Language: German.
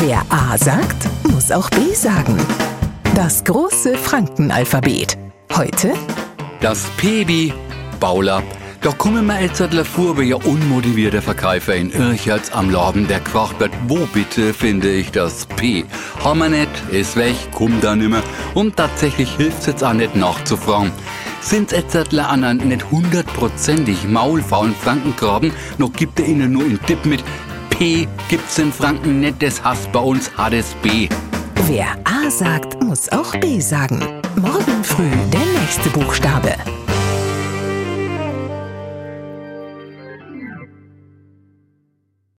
Wer A sagt, muss auch B sagen. Das große Frankenalphabet. Heute Das P Bauler. Da kommen wir halt vor, wie ja unmotivierter Verkäufer in Irchertz am Laden, der gefragt wird, wo bitte finde ich das P? Haben wir nicht, ist weg, kommt da nimmer. Und tatsächlich hilft's jetzt auch nicht nachzufragen. Sind's jetzt halt an einen nicht hundertprozentig maulfaulen Frankengraben, noch gibt er ihnen nur einen Tipp mit, Gibt's in Franken das heißt bei uns hades B. Wer A sagt, muss auch B sagen. Morgen früh der nächste Buchstabe.